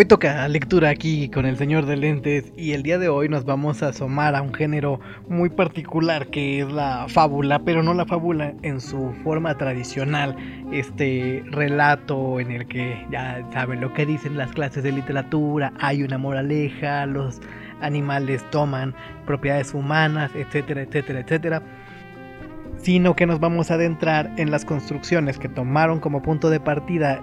Hoy toca lectura aquí con el señor de lentes y el día de hoy nos vamos a asomar a un género muy particular que es la fábula, pero no la fábula en su forma tradicional, este relato en el que ya saben lo que dicen las clases de literatura, hay una moraleja, los animales toman propiedades humanas, etcétera, etcétera, etcétera sino que nos vamos a adentrar en las construcciones que tomaron como punto de partida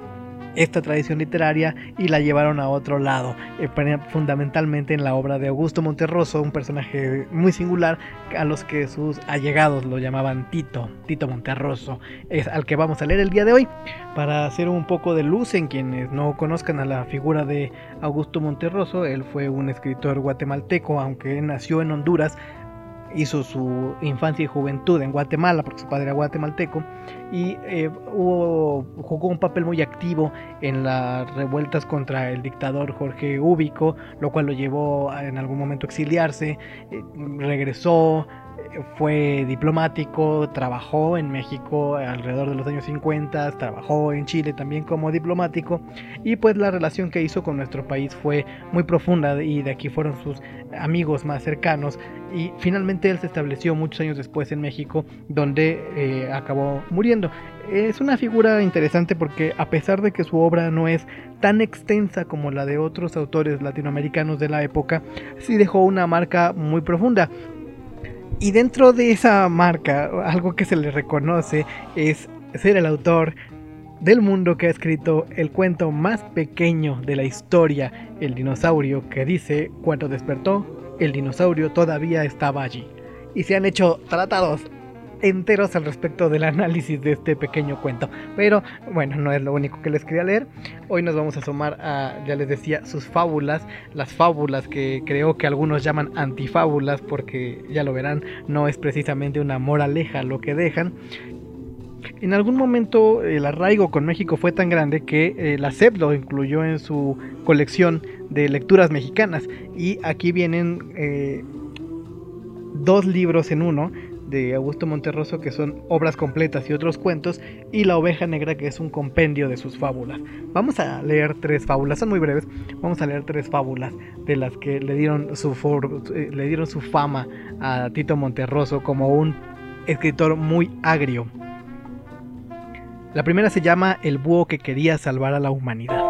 esta tradición literaria y la llevaron a otro lado, eh, fundamentalmente en la obra de Augusto Monterroso, un personaje muy singular a los que sus allegados lo llamaban Tito, Tito Monterroso, es al que vamos a leer el día de hoy. Para hacer un poco de luz en quienes no conozcan a la figura de Augusto Monterroso, él fue un escritor guatemalteco, aunque nació en Honduras, hizo su infancia y juventud en Guatemala, porque su padre era guatemalteco, y eh, jugó un papel muy activo en las revueltas contra el dictador Jorge Úbico, lo cual lo llevó a, en algún momento a exiliarse, eh, regresó, fue diplomático, trabajó en México alrededor de los años 50, trabajó en Chile también como diplomático y pues la relación que hizo con nuestro país fue muy profunda y de aquí fueron sus amigos más cercanos y finalmente él se estableció muchos años después en México donde eh, acabó muriendo. Es una figura interesante porque a pesar de que su obra no es tan extensa como la de otros autores latinoamericanos de la época, sí dejó una marca muy profunda. Y dentro de esa marca, algo que se le reconoce es ser el autor del mundo que ha escrito el cuento más pequeño de la historia, El dinosaurio, que dice, cuando despertó, el dinosaurio todavía estaba allí. Y se han hecho tratados enteros al respecto del análisis de este pequeño cuento. Pero bueno, no es lo único que les quería leer. Hoy nos vamos a asomar a, ya les decía, sus fábulas. Las fábulas que creo que algunos llaman antifábulas porque ya lo verán, no es precisamente una moraleja lo que dejan. En algún momento el arraigo con México fue tan grande que eh, la SEP lo incluyó en su colección de lecturas mexicanas. Y aquí vienen eh, dos libros en uno de Augusto Monterroso que son obras completas y otros cuentos y La oveja negra que es un compendio de sus fábulas. Vamos a leer tres fábulas, son muy breves, vamos a leer tres fábulas de las que le dieron su, eh, le dieron su fama a Tito Monterroso como un escritor muy agrio. La primera se llama El búho que quería salvar a la humanidad.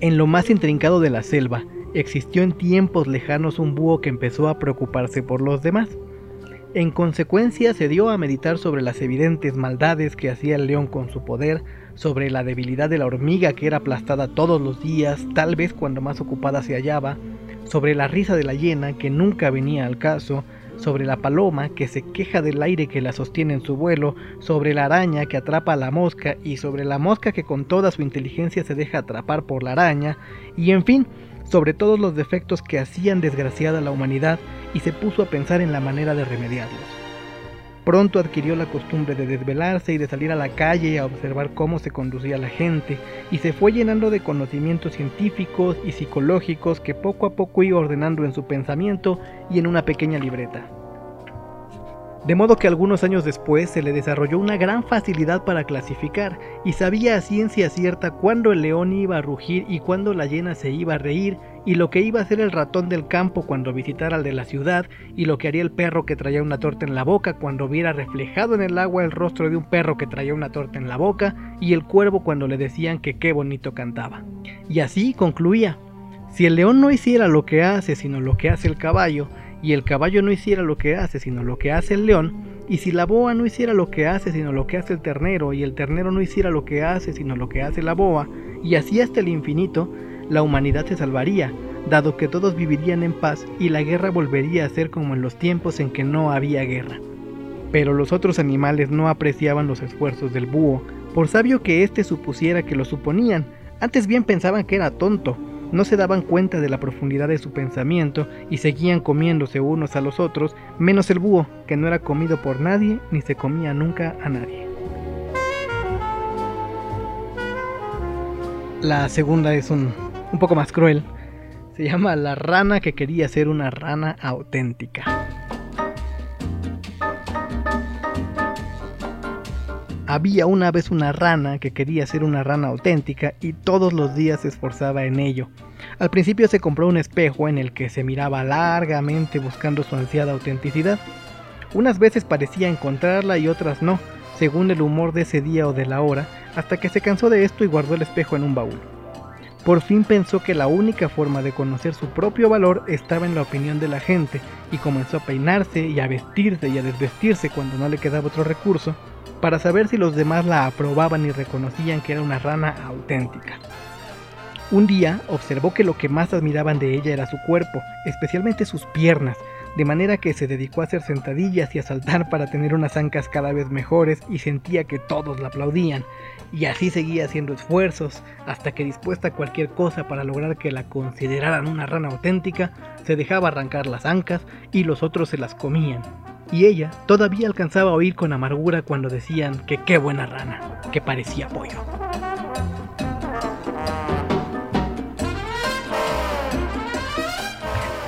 En lo más intrincado de la selva, existió en tiempos lejanos un búho que empezó a preocuparse por los demás. En consecuencia se dio a meditar sobre las evidentes maldades que hacía el león con su poder, sobre la debilidad de la hormiga que era aplastada todos los días, tal vez cuando más ocupada se hallaba, sobre la risa de la hiena que nunca venía al caso, sobre la paloma que se queja del aire que la sostiene en su vuelo, sobre la araña que atrapa a la mosca y sobre la mosca que con toda su inteligencia se deja atrapar por la araña, y en fin, sobre todos los defectos que hacían desgraciada a la humanidad y se puso a pensar en la manera de remediarlos. Pronto adquirió la costumbre de desvelarse y de salir a la calle a observar cómo se conducía la gente, y se fue llenando de conocimientos científicos y psicológicos que poco a poco iba ordenando en su pensamiento y en una pequeña libreta. De modo que algunos años después se le desarrolló una gran facilidad para clasificar y sabía a ciencia cierta cuándo el león iba a rugir y cuándo la hiena se iba a reír y lo que iba a hacer el ratón del campo cuando visitara al de la ciudad y lo que haría el perro que traía una torta en la boca cuando viera reflejado en el agua el rostro de un perro que traía una torta en la boca y el cuervo cuando le decían que qué bonito cantaba. Y así concluía. Si el león no hiciera lo que hace sino lo que hace el caballo, y el caballo no hiciera lo que hace, sino lo que hace el león, y si la boa no hiciera lo que hace, sino lo que hace el ternero, y el ternero no hiciera lo que hace, sino lo que hace la boa, y así hasta el infinito, la humanidad se salvaría, dado que todos vivirían en paz y la guerra volvería a ser como en los tiempos en que no había guerra. Pero los otros animales no apreciaban los esfuerzos del búho, por sabio que éste supusiera que lo suponían, antes bien pensaban que era tonto, no se daban cuenta de la profundidad de su pensamiento y seguían comiéndose unos a los otros, menos el búho, que no era comido por nadie ni se comía nunca a nadie. La segunda es un, un poco más cruel. Se llama La rana que quería ser una rana auténtica. Había una vez una rana que quería ser una rana auténtica y todos los días se esforzaba en ello. Al principio se compró un espejo en el que se miraba largamente buscando su ansiada autenticidad. Unas veces parecía encontrarla y otras no, según el humor de ese día o de la hora, hasta que se cansó de esto y guardó el espejo en un baúl. Por fin pensó que la única forma de conocer su propio valor estaba en la opinión de la gente y comenzó a peinarse y a vestirse y a desvestirse cuando no le quedaba otro recurso para saber si los demás la aprobaban y reconocían que era una rana auténtica. Un día observó que lo que más admiraban de ella era su cuerpo, especialmente sus piernas, de manera que se dedicó a hacer sentadillas y a saltar para tener unas ancas cada vez mejores y sentía que todos la aplaudían, y así seguía haciendo esfuerzos hasta que dispuesta a cualquier cosa para lograr que la consideraran una rana auténtica, se dejaba arrancar las ancas y los otros se las comían. Y ella todavía alcanzaba a oír con amargura cuando decían que qué buena rana, que parecía pollo.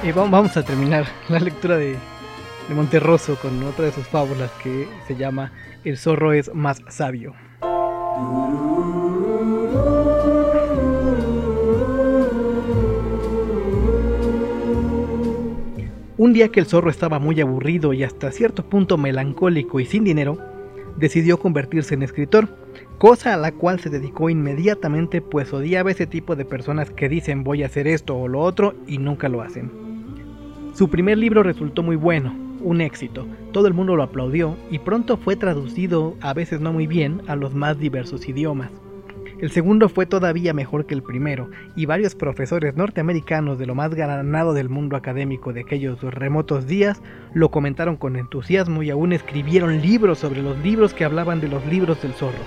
Y vamos a terminar la lectura de, de Monterroso con otra de sus fábulas que se llama El zorro es más sabio. Un día que el zorro estaba muy aburrido y hasta cierto punto melancólico y sin dinero, decidió convertirse en escritor, cosa a la cual se dedicó inmediatamente pues odiaba ese tipo de personas que dicen voy a hacer esto o lo otro y nunca lo hacen. Su primer libro resultó muy bueno, un éxito, todo el mundo lo aplaudió y pronto fue traducido, a veces no muy bien, a los más diversos idiomas. El segundo fue todavía mejor que el primero, y varios profesores norteamericanos de lo más ganado del mundo académico de aquellos remotos días lo comentaron con entusiasmo y aún escribieron libros sobre los libros que hablaban de los libros del zorro.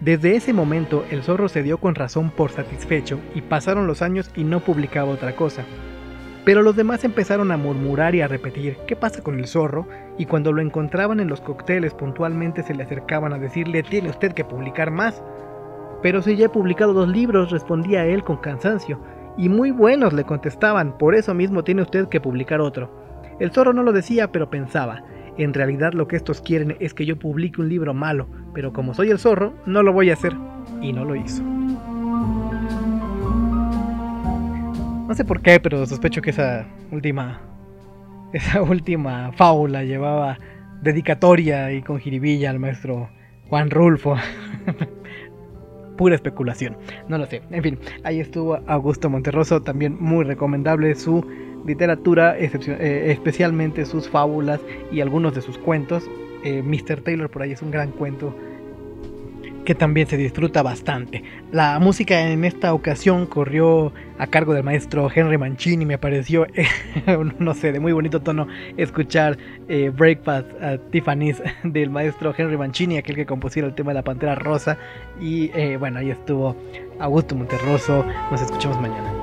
Desde ese momento el zorro se dio con razón por satisfecho y pasaron los años y no publicaba otra cosa. Pero los demás empezaron a murmurar y a repetir qué pasa con el zorro y cuando lo encontraban en los cócteles puntualmente se le acercaban a decirle tiene usted que publicar más. Pero si ya he publicado dos libros, respondía él con cansancio, y muy buenos le contestaban, por eso mismo tiene usted que publicar otro. El zorro no lo decía, pero pensaba, en realidad lo que estos quieren es que yo publique un libro malo, pero como soy el zorro, no lo voy a hacer. Y no lo hizo. No sé por qué, pero sospecho que esa última. Esa última fábula llevaba dedicatoria y con jiribilla al maestro Juan Rulfo. pura especulación. No lo sé. En fin, ahí estuvo Augusto Monterroso, también muy recomendable su literatura, eh, especialmente sus fábulas y algunos de sus cuentos. Eh, Mr. Taylor por ahí es un gran cuento que también se disfruta bastante. La música en esta ocasión corrió a cargo del maestro Henry Mancini. Me pareció, no sé, de muy bonito tono escuchar eh, Breakfast at Tiffany's del maestro Henry Mancini, aquel que compusiera el tema de la Pantera Rosa. Y eh, bueno, ahí estuvo Augusto Monterroso. Nos escuchamos mañana.